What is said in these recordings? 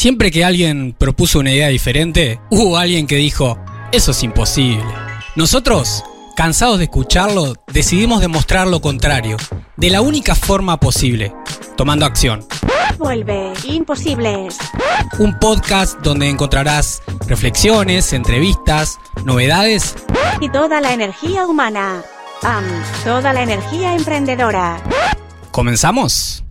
Siempre que alguien propuso una idea diferente, hubo alguien que dijo, eso es imposible. Nosotros, cansados de escucharlo, decidimos demostrar lo contrario, de la única forma posible, tomando acción. Vuelve, imposibles. Un podcast donde encontrarás reflexiones, entrevistas, novedades Y toda la energía humana. Am, toda la energía emprendedora. ¿Comenzamos?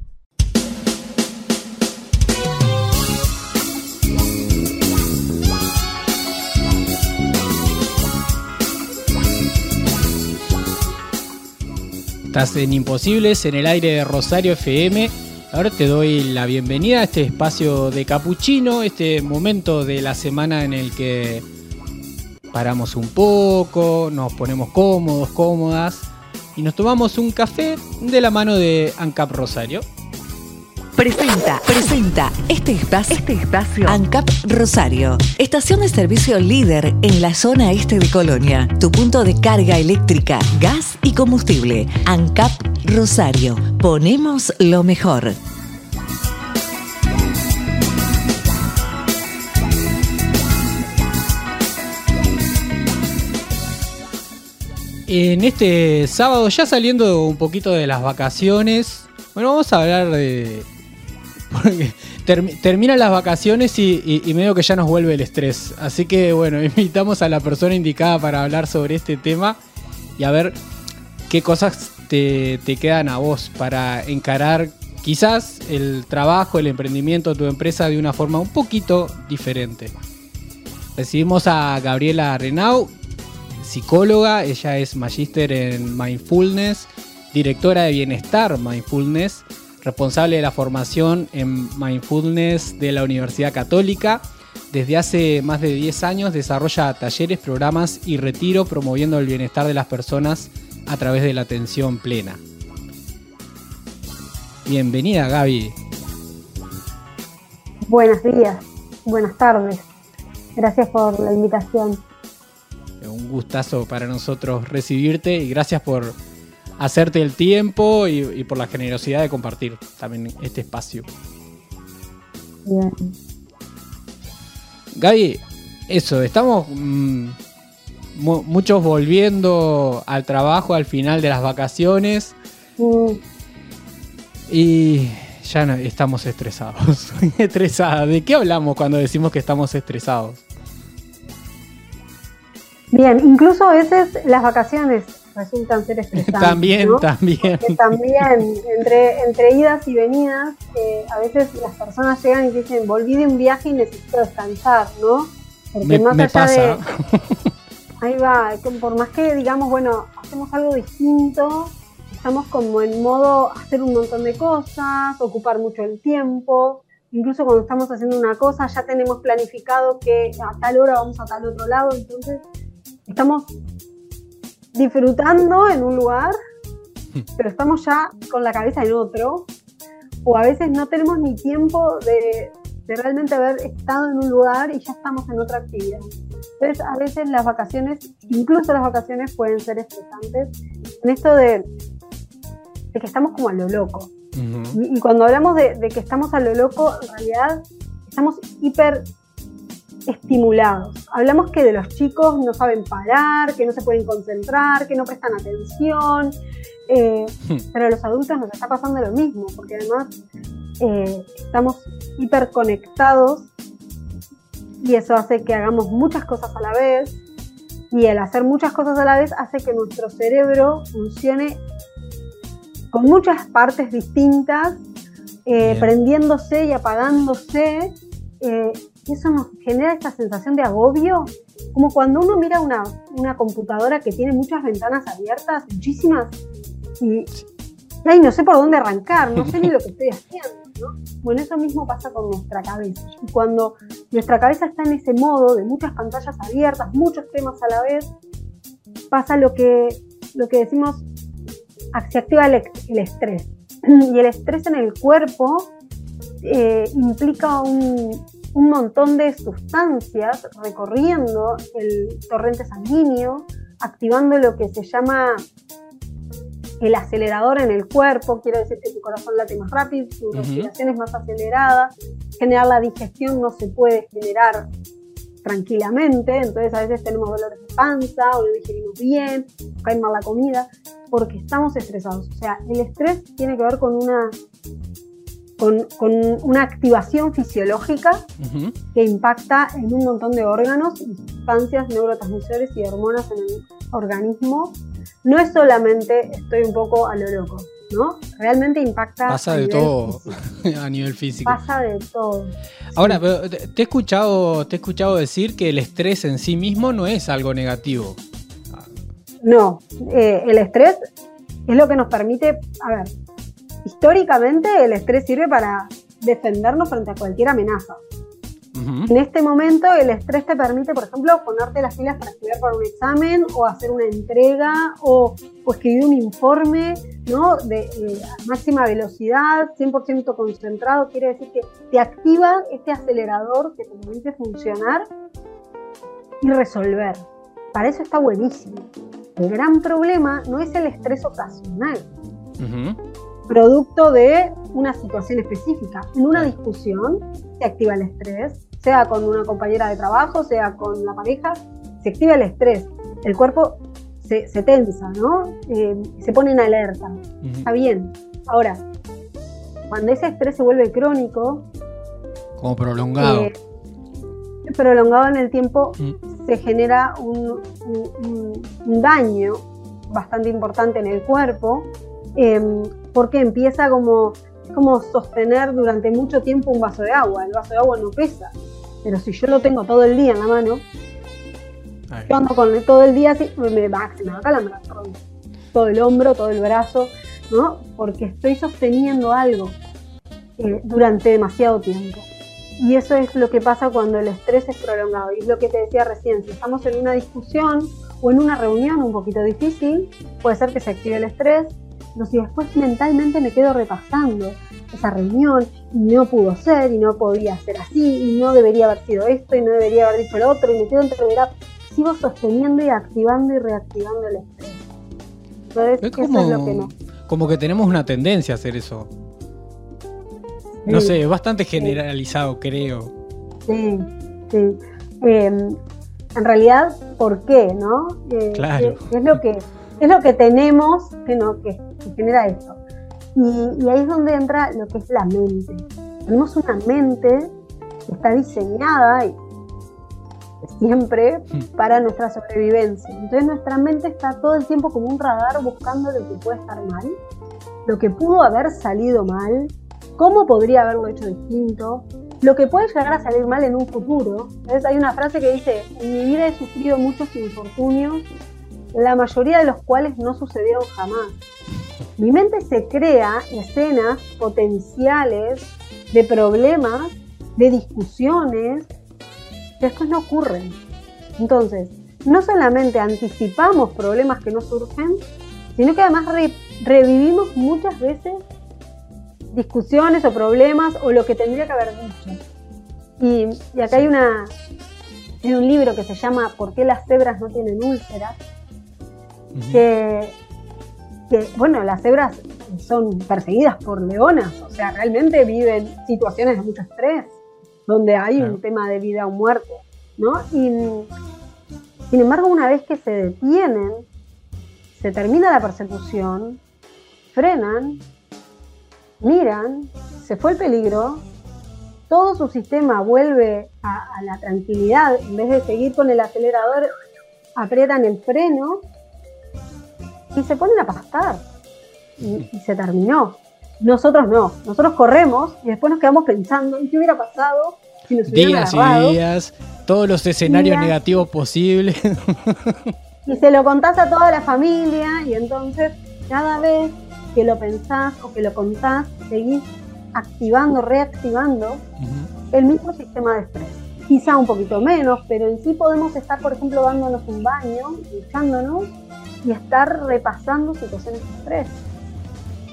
Estás en Imposibles, en el aire de Rosario FM. Ahora te doy la bienvenida a este espacio de capuchino, este momento de la semana en el que paramos un poco, nos ponemos cómodos, cómodas y nos tomamos un café de la mano de ANCAP Rosario. Presenta, presenta este espacio, este espacio ANCAP Rosario, estación de servicio líder en la zona este de Colonia, tu punto de carga eléctrica, gas y combustible. ANCAP Rosario, ponemos lo mejor. En este sábado, ya saliendo un poquito de las vacaciones, bueno, vamos a hablar de... Porque termi- terminan las vacaciones y, y- y medio que ya nos vuelve el estrés. Así que bueno, invitamos a la persona indicada para hablar sobre este tema y a ver qué cosas te, te quedan a vos para encarar quizás el trabajo, el emprendimiento, tu empresa de una forma un poquito diferente. Recibimos a Gabriela Renau, psicóloga, ella es magíster en mindfulness, directora de bienestar mindfulness, responsable de la formación en mindfulness de la Universidad Católica. Desde hace más de 10 años desarrolla talleres, programas y retiro promoviendo el bienestar de las personas a través de la atención plena. Bienvenida Gaby. Buenos días, buenas tardes. Gracias por la invitación. Un gustazo para nosotros recibirte y gracias por hacerte el tiempo y, y por la generosidad de compartir también este espacio. Bien. Gaby, eso, estamos mm, mu- muchos volviendo al trabajo al final de las vacaciones Mm, y ya no- estamos estresados. Estresada. ¿De qué hablamos cuando decimos que estamos estresados? Bien, incluso a veces las vacaciones resultan ser estresantes. también, ¿no? también. Que también, entre, entre idas y venidas, eh, a veces las personas llegan y dicen, volví de un viaje y necesito descansar, ¿no? Porque Me, más me allá pasa. de, Ahí va, por más que digamos, bueno, hacemos algo distinto, estamos como en modo hacer un montón de cosas, ocupar mucho el tiempo, incluso cuando estamos haciendo una cosa ya tenemos planificado que a tal hora vamos a tal otro lado, entonces estamos disfrutando en un lugar, pero estamos ya con la cabeza en otro, o a veces no tenemos ni tiempo de, de realmente haber estado en un lugar y ya estamos en otra actividad. Entonces, a veces las vacaciones, incluso las vacaciones pueden ser estresantes en esto de, de que estamos como a lo loco. Y cuando hablamos de, de que estamos a lo loco, en realidad estamos hiper estimulados. Hablamos que de los chicos no saben parar, que no se pueden concentrar, que no prestan atención, eh, pero a los adultos nos está pasando lo mismo, porque además eh, estamos hiper conectados y eso hace que hagamos muchas cosas a la vez y el hacer muchas cosas a la vez hace que nuestro cerebro funcione con muchas partes distintas, eh, prendiéndose y apagándose. eh, y eso nos genera esta sensación de agobio, como cuando uno mira una, una computadora que tiene muchas ventanas abiertas, muchísimas, y ay, no sé por dónde arrancar, no sé ni lo que estoy haciendo. ¿no? Bueno, eso mismo pasa con nuestra cabeza. Y cuando nuestra cabeza está en ese modo de muchas pantallas abiertas, muchos temas a la vez, pasa lo que, lo que decimos, se activa el, el estrés. Y el estrés en el cuerpo eh, implica un, un montón de sustancias recorriendo el torrente sanguíneo, activando lo que se llama el acelerador en el cuerpo, quiere decir que tu corazón late más rápido, tu respiración es más acelerada, generar la digestión no se puede generar tranquilamente, entonces a veces tenemos dolores de panza o no digerimos bien, cae mal la comida, porque estamos estresados. O sea, el estrés tiene que ver con una, con, una activación fisiológica que impacta en un montón de órganos sustancias, neurotransmisores y hormonas en el organismo. No es solamente estoy un poco a lo loco, ¿no? Realmente impacta. Pasa de todo a nivel físico. Pasa de todo. Ahora, te he escuchado, te he escuchado decir que el estrés en sí mismo no es algo negativo. No, eh, el estrés es lo que nos permite, a ver, históricamente el estrés sirve para defendernos frente a cualquier amenaza. En este momento el estrés te permite, por ejemplo, ponerte las pilas para estudiar para un examen o hacer una entrega o, escribir un informe ¿no? de eh, máxima velocidad, 100% concentrado. Quiere decir que te activa este acelerador que te permite funcionar y resolver. Para eso está buenísimo. El gran problema no es el estrés ocasional, producto de una situación específica. En una discusión se activa el estrés, sea con una compañera de trabajo, sea con la pareja, se activa el estrés. El cuerpo se, tensa, ¿no? Eh, se pone en alerta. Está bien. Ahora, cuando ese estrés se vuelve crónico, como prolongado. Eh, prolongado en el tiempo, mm. se genera un, daño bastante importante en el cuerpo, em, porque empieza como, como sostener durante mucho tiempo un vaso de agua. El vaso de agua no pesa, pero si yo lo tengo todo el día en la mano, yo ando con todo el día así, me va, se me va a calambrar todo, el hombro, todo el brazo, ¿no? Porque estoy sosteniendo algo eh, durante demasiado tiempo. Y eso es lo que pasa cuando el estrés es prolongado. Y es lo que te decía recién, si estamos en una discusión o en una reunión un poquito difícil, puede ser que se active el estrés, pero si después mentalmente me quedo repasando esa reunión y no pudo ser y no podía ser así y no debería haber sido esto y no debería haber dicho lo otro y me quedo entreverado, sigo sosteniendo y activando y reactivando el estrés. Entonces, como, eso es lo que no. Como que tenemos una tendencia a hacer eso. No sé, es bastante generalizado, creo. Sí, sí. Em, en realidad, ¿por qué, no? Eh, claro. Es, lo que es lo que tenemos que, no, que, genera esto. Y, ahí es donde entra lo que es la mente. Tenemos una mente que está diseñada y siempre hmm. para nuestra sobrevivencia. Entonces nuestra mente está todo el tiempo como un radar buscando lo que puede estar mal, lo que pudo haber salido mal, cómo podría haberlo hecho distinto, lo que puede llegar a salir mal en un futuro. Entonces hay una frase que dice, en mi vida he sufrido muchos infortunios, la mayoría de los cuales no sucedieron jamás. Mi mente se crea escenas potenciales de problemas, de discusiones, que después no ocurren. Entonces, no solamente anticipamos problemas que no surgen, sino que además revivimos muchas veces discusiones o problemas o lo que tendría que haber dicho. Y, acá hay, una, hay un libro que se llama ¿Por qué las cebras no tienen úlceras? que, bueno, las cebras son perseguidas por leonas, o sea, realmente viven situaciones de mucho estrés, donde hay un tema de vida o muerte, ¿no? Y sin embargo, una vez que se detienen, se termina la persecución, frenan miran, se fue el peligro, todo su sistema vuelve a, la tranquilidad, en vez de seguir con el acelerador, aprietan el freno y se ponen a pastar. Y, se terminó. Nosotros no, nosotros corremos y después nos quedamos pensando en qué hubiera pasado si nos días y días, todos los escenarios negativos posibles. y se lo contás a toda la familia y entonces cada vez que lo pensás o que lo contás, seguís activando, reactivando el mismo sistema de estrés. Quizá un poquito menos, pero en sí podemos estar, por ejemplo, dándonos un baño, duchándonos y estar repasando situaciones de estrés.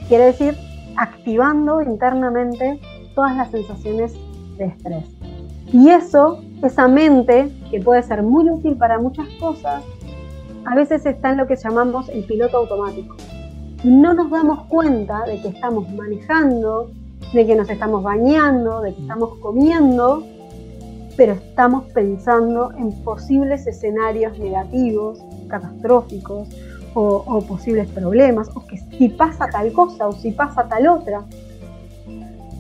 Quiere decir, activando internamente todas las sensaciones de estrés. Y eso, esa mente, que puede ser muy útil para muchas cosas, a veces está en lo que llamamos el piloto automático no nos damos cuenta de que estamos manejando, de que nos estamos bañando, de que estamos comiendo, pero estamos pensando en posibles escenarios negativos, catastróficos o, posibles problemas, o que si pasa tal cosa o si pasa tal otra.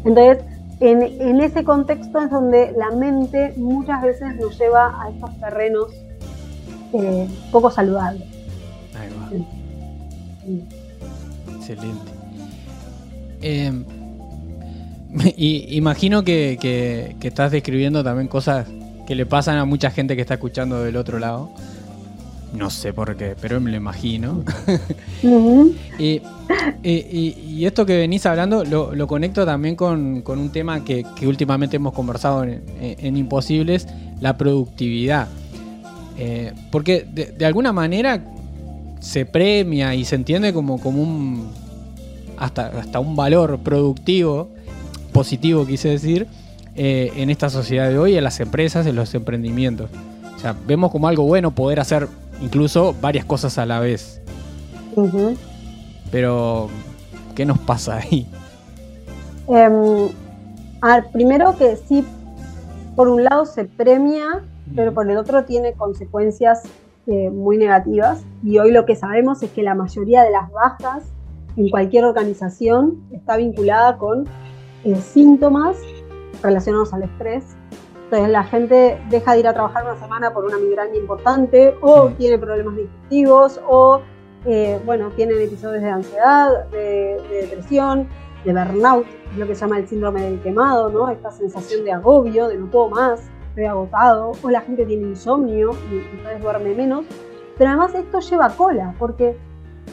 Entonces, en, ese contexto es donde la mente muchas veces nos lleva a estos terrenos eh, poco saludables. Ahí va. Excelente. Em, y, imagino que, estás describiendo también cosas que le pasan a mucha gente que está escuchando del otro lado. No sé por qué, pero me lo imagino. y, esto que venís hablando lo, conecto también con, un tema que, últimamente hemos conversado en, Imposibles, la productividad. Eh, porque de, alguna manera se premia y se entiende como, como un hasta, hasta un valor productivo, positivo quise decir, eh, en esta sociedad de hoy, en las empresas, en los emprendimientos. O sea, vemos como algo bueno poder hacer incluso varias cosas a la vez. Pero, ¿qué nos pasa ahí? Em, primero que sí, por un lado se premia, pero por el otro tiene consecuencias eh, muy negativas. Y hoy lo que sabemos es que la mayoría de las bajas en cualquier organización está vinculada con eh, síntomas relacionados al estrés, entonces la gente deja de ir a trabajar una semana por una migraña importante o tiene problemas digestivos o eh, bueno, tienen episodios de ansiedad, de, depresión, de burnout, lo que se llama el síndrome del quemado, ¿no? Esta sensación de agobio, de no puedo más, estoy agotado, o la gente tiene insomnio y entonces duerme menos. Pero además esto lleva cola, porque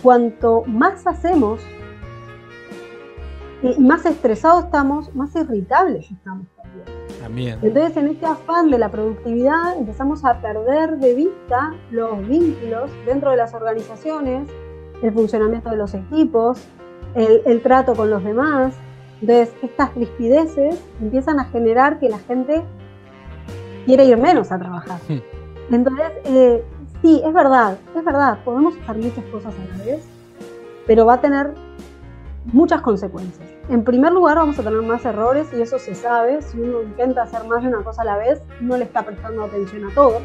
cuanto más hacemos y más estresados estamos, más irritables estamos. Entonces, en este afán de la productividad, empezamos a perder de vista los vínculos dentro de las organizaciones, el funcionamiento de los equipos, el, trato con los demás. Entonces, estas rispideces empiezan a generar que la gente quiere ir menos a trabajar. Hmm. Entonces, eh, sí, es verdad, es verdad, podemos hacer muchas cosas a la vez, pero va a tener muchas consecuencias. En primer lugar, vamos a tener más errores y eso se sabe. Si uno intenta hacer más de una cosa a la vez, no le está prestando atención a todo.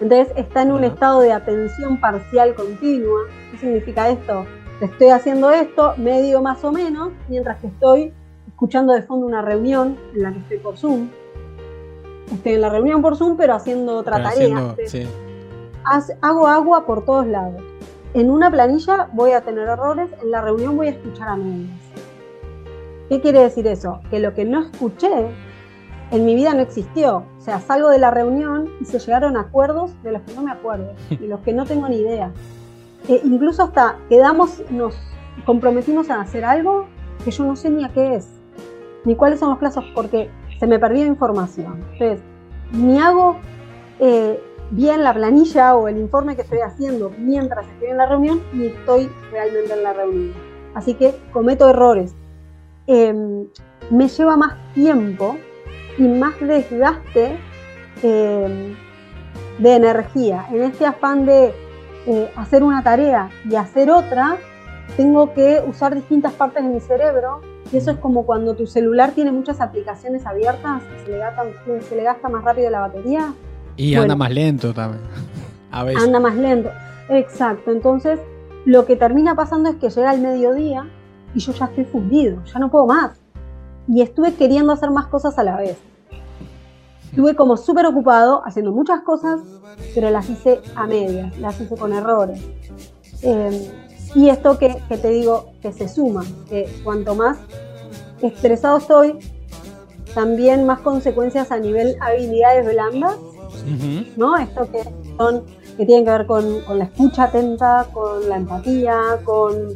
Entonces está en un estado de atención parcial continua. ¿Qué significa esto? Estoy haciendo esto medio más o menos, mientras que estoy escuchando de fondo una reunión en la que estoy por Zoom. Estoy en la reunión por Zoom, pero haciendo otra tarea. Hago agua por todos lados. En una planilla voy a tener errores, en la reunión voy a escuchar a medias. ¿Qué quiere decir eso? Que lo que no escuché en mi vida no existió. O sea, salgo de la reunión y se llegaron acuerdos de los que no me acuerdo y los que no tengo ni idea. E incluso hasta quedamos, nos comprometimos a hacer algo que yo no sé ni a qué es, ni cuáles son los plazos, porque se me perdió información. Entonces, ni hago eh, bien la planilla o el informe que estoy haciendo mientras estoy en la reunión, ni estoy realmente en la reunión. Así que cometo errores Em, me lleva más tiempo y más desgaste em, de energía. En este afán de eh, hacer una tarea y hacer otra, tengo que usar distintas partes de mi cerebro y eso es como cuando tu celular tiene muchas aplicaciones abiertas, se le gasta, se le gasta más rápido la batería. Y anda más lento también. A veces. Anda más lento. Exacto. Entonces, lo que termina pasando es que llega el mediodía y yo ya estoy fundido, ya no puedo más. Y estuve queriendo hacer más cosas a la vez. Estuve como súper ocupado haciendo muchas cosas, pero las hice a medias, las hice con errores. Eh, y esto que, te digo, que se suma, que cuanto más estresado estoy, también más consecuencias a nivel habilidades blandas, ¿no? Esto que son que tienen que ver con, con la escucha atenta, con la empatía, con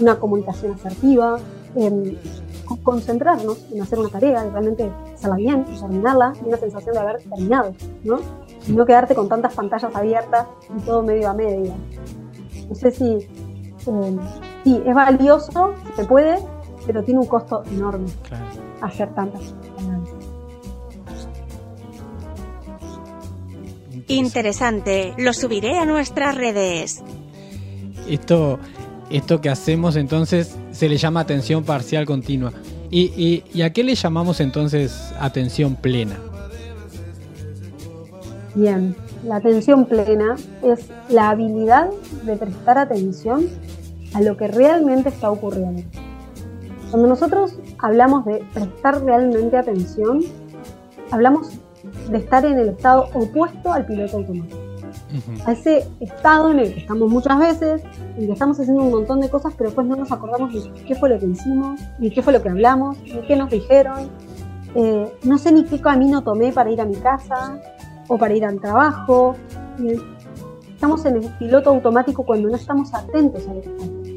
una comunicación asertiva, concentrarnos en hacer una tarea realmente hacerla bien, terminarla, y una sensación de haber terminado, ¿no? Y no quedarte con tantas pantallas abiertas y todo medio a medio. No sé si, em, sí, es valioso, se puede, pero tiene un costo enorme hacer tantas Interesante, lo subiré a nuestras redes. Esto, esto que hacemos entonces se le llama atención parcial continua. ¿Y, y, y a qué le llamamos entonces atención plena? Bien, la atención plena es la habilidad de prestar atención a lo que realmente está ocurriendo. Cuando nosotros hablamos de prestar realmente atención, hablamos de estar en el estado opuesto al piloto automático. A ese estado en el que estamos muchas veces, en que estamos haciendo un montón de cosas, pero después no nos acordamos de qué fue lo que hicimos, ni qué fue lo que hablamos, ni qué nos dijeron. Eh, no sé ni qué camino tomé para ir a mi casa o para ir al trabajo. Estamos en el piloto automático cuando no estamos atentos a lo que estamos.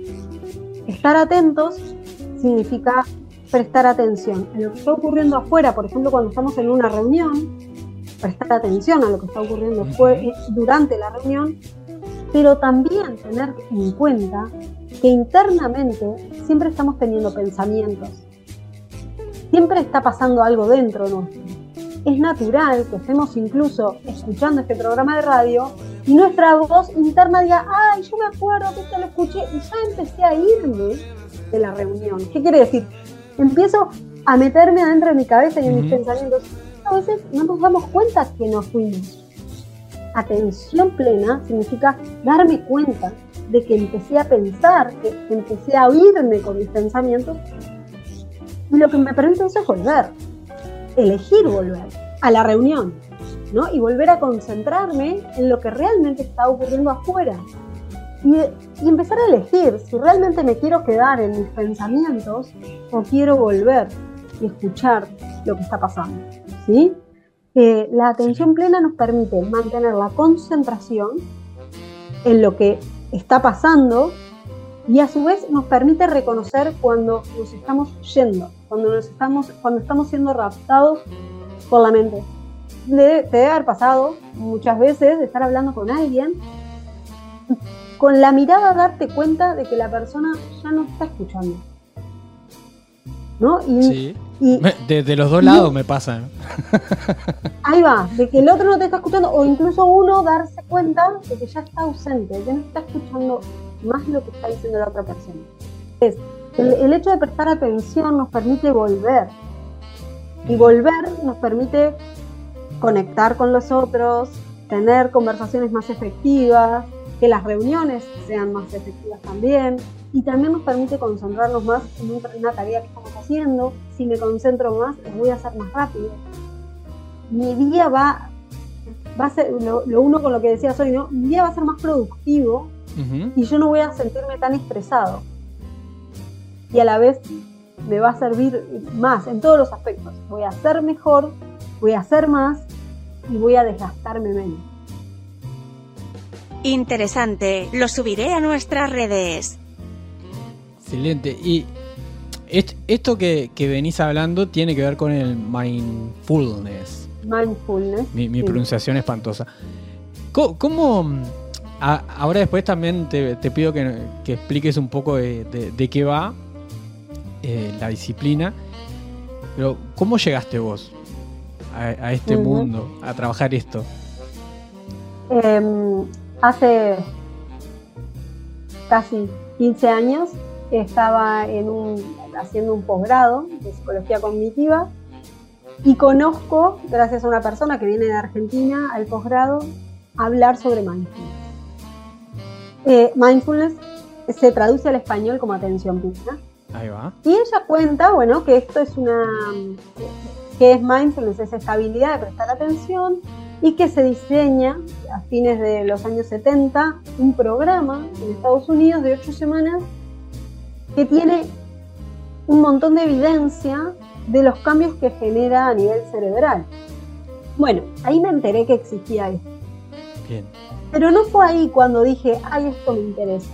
Estar atentos significa prestar atención a lo que está ocurriendo afuera, por ejemplo, cuando estamos en una reunión, prestar atención a lo que está ocurriendo durante la reunión, pero también tener en cuenta que internamente siempre estamos teniendo pensamientos, siempre está pasando algo dentro nuestro. Es natural que estemos incluso escuchando este programa de radio y nuestra voz interna diga, ay, yo me acuerdo que te lo escuché y ya empecé a irme de la reunión. ¿Qué quiere decir? Empiezo a meterme adentro de mi cabeza y en mis pensamientos. A veces no nos damos cuenta que nos fuimos. Atención plena significa darme cuenta de que empecé a pensar, que empecé a oírme con mis pensamientos. Y lo que me permite eso es volver, elegir volver a la reunión, ¿no? Y volver a concentrarme en lo que realmente está ocurriendo afuera. Y, y, empezar a elegir si realmente me quiero quedar en mis pensamientos o quiero volver y escuchar lo que está pasando. ¿Sí? Eh, la atención plena nos permite mantener la concentración en lo que está pasando y a su vez nos permite reconocer cuando nos estamos yendo, cuando, nos estamos, cuando estamos siendo raptados por la mente. te debe haber pasado muchas veces de estar hablando con alguien, con la mirada darte cuenta de que la persona ya no está escuchando. ¿No? Y, sí. de, los dos lados me pasa. ¿eh? Ahí va, de que el otro no te está escuchando, o incluso uno darse cuenta de que ya está ausente, de que no está escuchando más lo que está diciendo la otra persona. Es, el, hecho de prestar atención nos permite volver. Y volver nos permite conectar con los otros, tener conversaciones más efectivas, que las reuniones sean más efectivas también y también nos permite concentrarnos más en una tarea que estamos haciendo. Si me concentro más, lo voy a hacer más rápido. Mi día va, va a ser, lo, uno con lo que decía hoy, ¿no? Mi día va a ser más productivo y yo no voy a sentirme tan estresado. Y a la vez me va a servir más en todos los aspectos. Voy a hacer mejor, voy a hacer más y voy a desgastarme menos. Interesante, lo subiré a nuestras redes. Excelente. Y esto que, venís hablando tiene que ver con el mindfulness. Mindfulness. Mi, pronunciación espantosa. ¿Cómo, ahora después también te, pido que, expliques un poco de, qué va eh, la disciplina. Pero, ¿cómo llegaste vos a, este mundo, a trabajar esto? Em, hace casi 15 años estaba en un, haciendo un posgrado de psicología cognitiva y conozco, gracias a una persona que viene de Argentina al posgrado, hablar sobre mindfulness. Eh, mindfulness se traduce al español como atención plena. Ahí va. Y ella cuenta, bueno, que esto es una, que es mindfulness, es esta habilidad de prestar atención y que se diseña a fines de los años 70 un programa en Estados Unidos de ocho semanas que tiene un montón de evidencia de los cambios que genera a nivel cerebral. Bueno, ahí me enteré que existía esto. Bien. Pero no fue ahí cuando dije, ay, esto me interesa.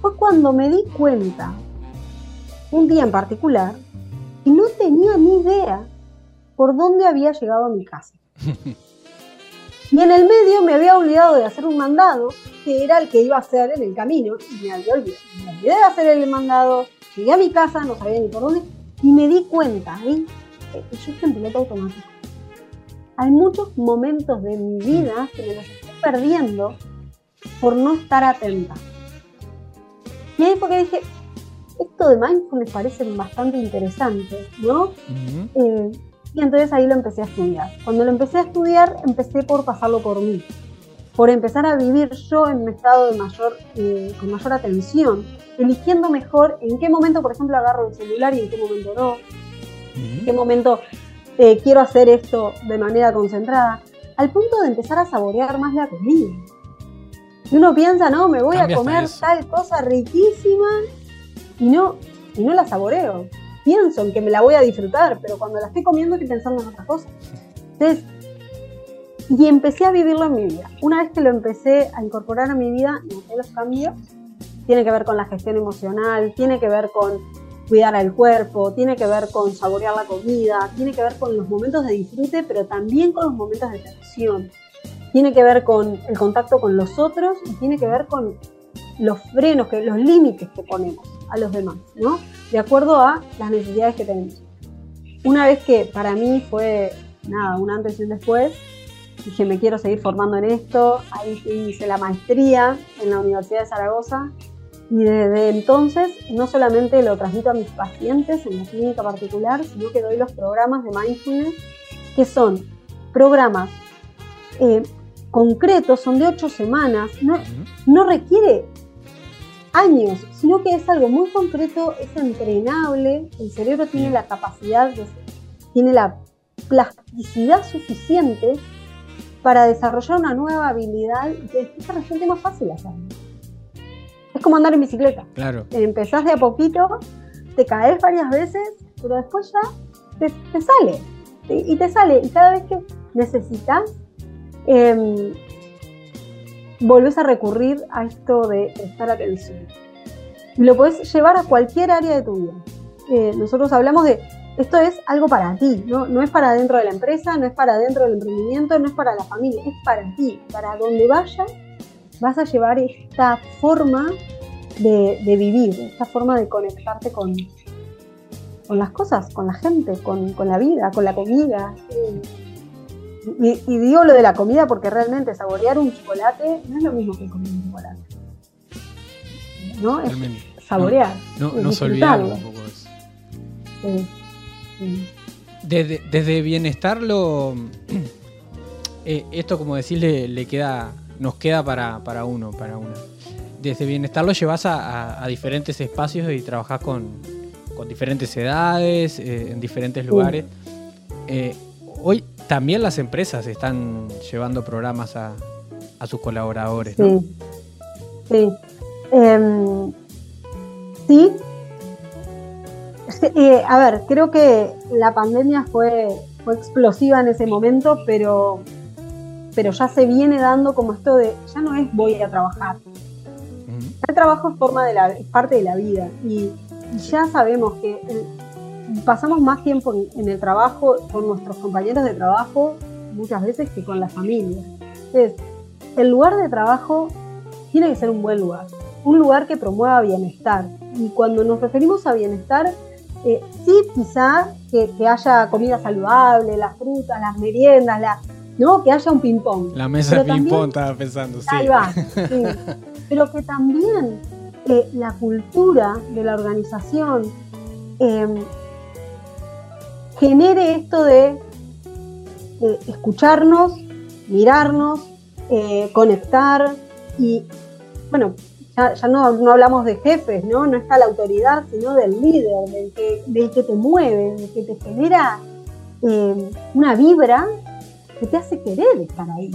Fue cuando me di cuenta, un día en particular, y no tenía ni idea por dónde había llegado a mi casa. y en el medio me había olvidado de hacer un mandado que era el que iba a hacer en el camino y me había olvidado. Me olvidé de hacer el mandado, llegué a mi casa, no sabía ni por dónde y me di cuenta, ¿eh? yo estoy en piloto automático. hay muchos momentos de mi vida que me los estoy perdiendo por no estar atenta. Y ahí porque dije, esto de mindfulness parece bastante interesante, ¿no? Eh, y entonces ahí lo empecé a estudiar. Cuando lo empecé a estudiar, empecé por pasarlo por mí, por empezar a vivir yo en un estado de mayor, eh, con mayor atención, eligiendo mejor en qué momento, por ejemplo, agarro el celular y en qué momento no, en qué momento eh, quiero hacer esto de manera concentrada, al punto de empezar a saborear más la comida. Y uno piensa, no, me voy a comer tal cosa riquísima y no, y no la saboreo. Pienso en que me la voy a disfrutar, pero cuando la estoy comiendo estoy pensando en otra cosa. Entonces, y empecé a vivirlo en mi vida. Una vez que lo empecé a incorporar a mi vida, noté los cambios. Tiene que ver con la gestión emocional, tiene que ver con cuidar al cuerpo, tiene que ver con saborear la comida, tiene que ver con los momentos de disfrute, pero también con los momentos de tensión tiene que ver con el contacto con los otros y tiene que ver con los frenos, que, los límites que ponemos a los demás, ¿no? De acuerdo a las necesidades que tenemos. Una vez que para mí fue, nada, un antes y un después, dije, me quiero seguir formando en esto, ahí hice la maestría en la Universidad de Zaragoza. Y desde entonces no solamente lo transmito a mis pacientes en la clínica particular, sino que doy los programas de mindfulness, que son programas eh, concretos, son de ocho semanas, no, no requiere años, sino que es algo muy concreto, es entrenable, el cerebro tiene la capacidad, tiene la plasticidad suficiente para desarrollar una nueva habilidad y que después resulte más fácil hacerlo. Es como andar en bicicleta. Claro. Empezás de a poquito, te caes varias veces, pero después ya te, te sale. Y te sale. Y cada vez que necesitas eh, volvés a recurrir a esto de prestar atención. Y lo puedes llevar a cualquier área de tu vida. Eh, nosotros hablamos de esto es algo para ti, ¿no? no es para dentro de la empresa, no es para dentro del emprendimiento, no es para la familia, es para ti. Para donde vayas, vas a llevar esta forma de, vivir, esta forma de conectarte con, con las cosas, con la gente, con, la vida, con la comida. Y, digo lo de la comida porque realmente saborear un chocolate no es lo mismo que comer un chocolate. ¿No? Es saborear. No, no, se olvida un poco eso. Desde, bienestar lo. Eh, esto como decís le, queda. nos queda para, para, uno, para una. Desde bienestar lo llevas a, diferentes espacios y trabajás con, con diferentes edades, eh, en diferentes lugares. Eh, hoy también las empresas están llevando programas a, sus colaboradores, ¿no? Sí. Sí. Eh, a ver, creo que la pandemia fue, fue explosiva en ese momento, pero, pero ya se viene dando como esto de, ya no es voy a trabajar. El trabajo es, forma de la, parte de la vida y ya sabemos que el, pasamos más tiempo en, el trabajo con nuestros compañeros de trabajo muchas veces que con la familia. Entonces, el lugar de trabajo tiene que ser un buen lugar, un lugar que promueva bienestar. Y cuando nos referimos a bienestar, eh, sí quizá que, haya comida saludable, las frutas, las meriendas, la, ¿no? que haya un ping-pong. La mesa de ping-pong estaba pensando, sí. Ahí va, sí. Pero que también eh, la cultura de la organización eh, genere esto de escucharnos, mirarnos, eh, conectar y, bueno, ya, no, hablamos de jefes, ¿no? No está la autoridad, sino del líder, del que, del que te mueve, del que te genera eh, una vibra que te hace querer estar ahí,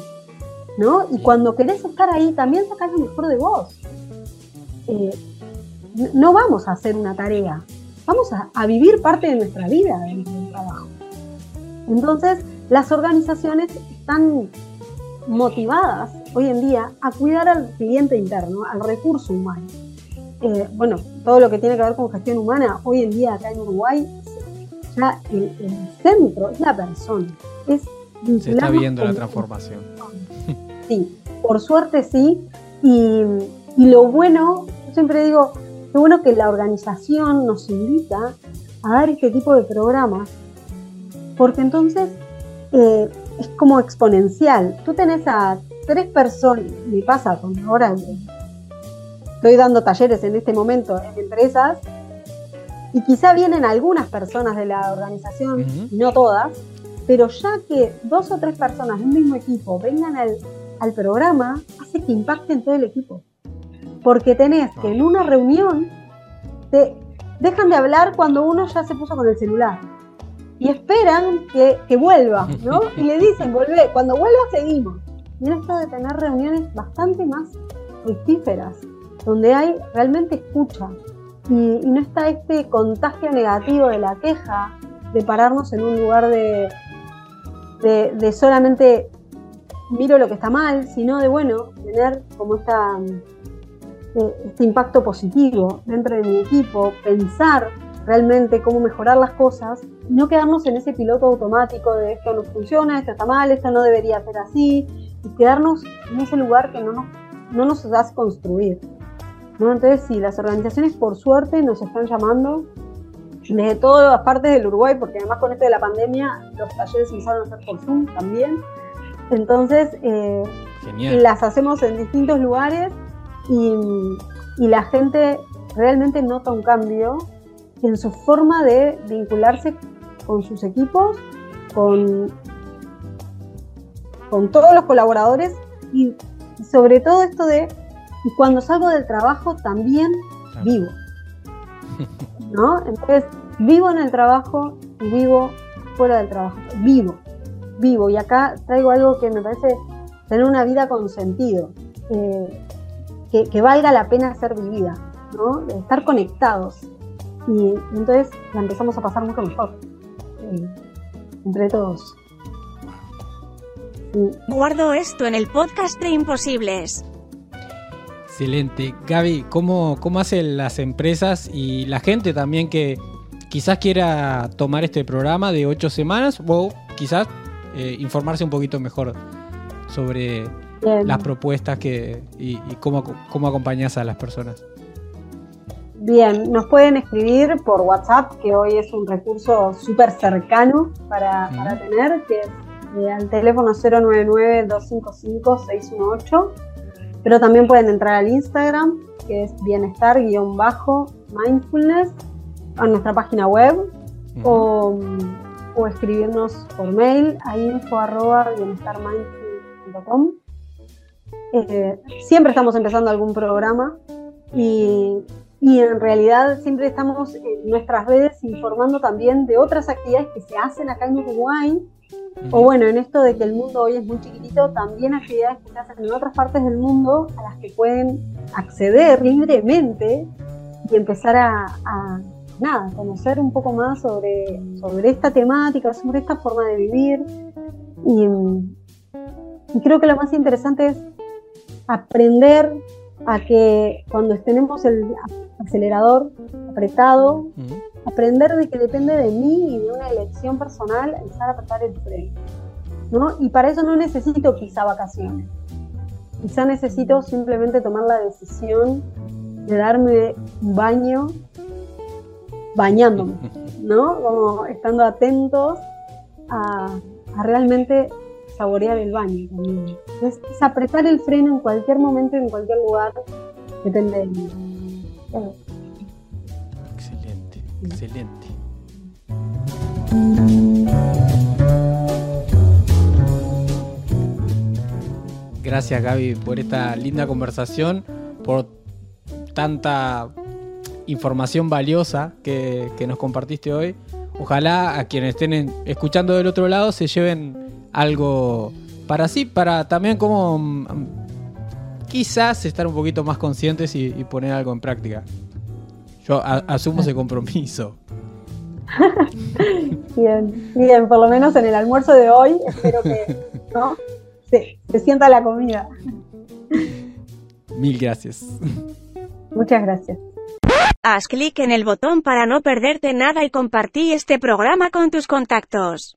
¿no? Y cuando querés estar ahí, también sacas lo mejor de vos. Eh, no vamos a hacer una tarea, vamos a, vivir parte de nuestra vida dentro del trabajo. Entonces, las organizaciones están motivadas hoy en día a cuidar al cliente interno, al recurso humano. Eh, bueno, todo lo que tiene que ver con gestión humana, hoy en día acá en Uruguay, ya el, centro es la persona. Es Se está viendo la transformación. Sí, por suerte sí. Y, y lo bueno, yo siempre digo, Qué bueno que la organización nos invita a dar este tipo de programas, porque entonces eh, es como exponencial. Tú tenés a tres personas, me pasa con ahora estoy dando talleres en este momento en empresas y quizá vienen algunas personas de la organización, no todas, pero ya que dos o tres personas del mismo equipo vengan al, al programa, hace que impacte en todo el equipo. Porque tenés que en una reunión te dejan de hablar cuando uno ya se puso con el celular. Y esperan que, que vuelva, ¿no? Y le dicen, volvé, cuando vuelva seguimos. Y en esto de tener reuniones bastante más fructíferas, donde hay realmente escucha, y, y no está este contagio negativo de la queja, de pararnos en un lugar de, de, de solamente miro lo que está mal, sino de, bueno, tener como esta, eh, este impacto positivo dentro de mi equipo, pensar realmente cómo mejorar las cosas, no quedarnos en ese piloto automático de esto no funciona, esto está mal, esto no debería ser así, y quedarnos en ese lugar que no nos, no nos hace construir. ¿no? Entonces, sí, las organizaciones por suerte nos están llamando desde todas las partes del Uruguay, porque además con esto de la pandemia los talleres empezaron a hacer por Zoom también. Entonces, eh, las hacemos en distintos lugares y, y la gente realmente nota un cambio en su forma de vincularse con sus equipos, con, con todos los colaboradores y, y sobre todo esto de y cuando salgo del trabajo también vivo. ¿No? Entonces, vivo en el trabajo y vivo fuera del trabajo. Vivo, vivo. Y acá traigo algo que me parece tener una vida con sentido, eh, que, que valga la pena ser vivida, ¿no? Estar conectados. Y entonces la empezamos a pasar mucho mejor. eh, entre todos. Guardo esto en el podcast de Imposibles. Excelente. Gaby, ¿cómo, ¿cómo hacen las empresas y la gente también que quizás quiera tomar este programa de ocho semanas o quizás eh, informarse un poquito mejor sobre Bien. las propuestas que, y, y cómo, cómo acompañas a las personas? Bien, nos pueden escribir por WhatsApp, que hoy es un recurso súper cercano para, para tener, que es eh, al teléfono 099-255-618. Pero también pueden entrar al Instagram, que es bienestar-mindfulness, a nuestra página web, o, o escribirnos por mail a info.bienestarmindful.com. Eh, siempre estamos empezando algún programa y, y en realidad siempre estamos en nuestras redes informando también de otras actividades que se hacen acá en Uruguay o bueno, en esto de que el mundo hoy es muy chiquitito, también actividades que se hacen en otras partes del mundo a las que pueden acceder libremente y empezar a, a, nada, conocer un poco más sobre, sobre esta temática, sobre esta forma de vivir. Y, y creo que lo más interesante es aprender a que cuando tenemos el acelerador apretado, Ujú. aprender de que depende de mí y de una elección personal empezar a apretar el freno. ¿no? Y para eso no necesito quizá vacaciones. Quizá necesito simplemente tomar la decisión de darme un baño bañándome, ¿no? Como estando atentos a, a realmente saborear el baño también. Es apretar el freno en cualquier momento, en cualquier lugar, depende de mí. Excelente, excelente. Gracias Gaby por esta linda conversación, por tanta información valiosa que, que nos compartiste hoy. Ojalá a quienes estén escuchando del otro lado se lleven algo para sí, para también como mm, quizás estar un poquito más conscientes y, y poner algo en práctica. Yo a- asumo ese compromiso. Bien, bien, por lo menos en el almuerzo de hoy espero que ¿no? se, se sienta la comida. Mil gracias. Muchas gracias. Haz clic en el botón para no perderte nada y compartí este programa con tus contactos.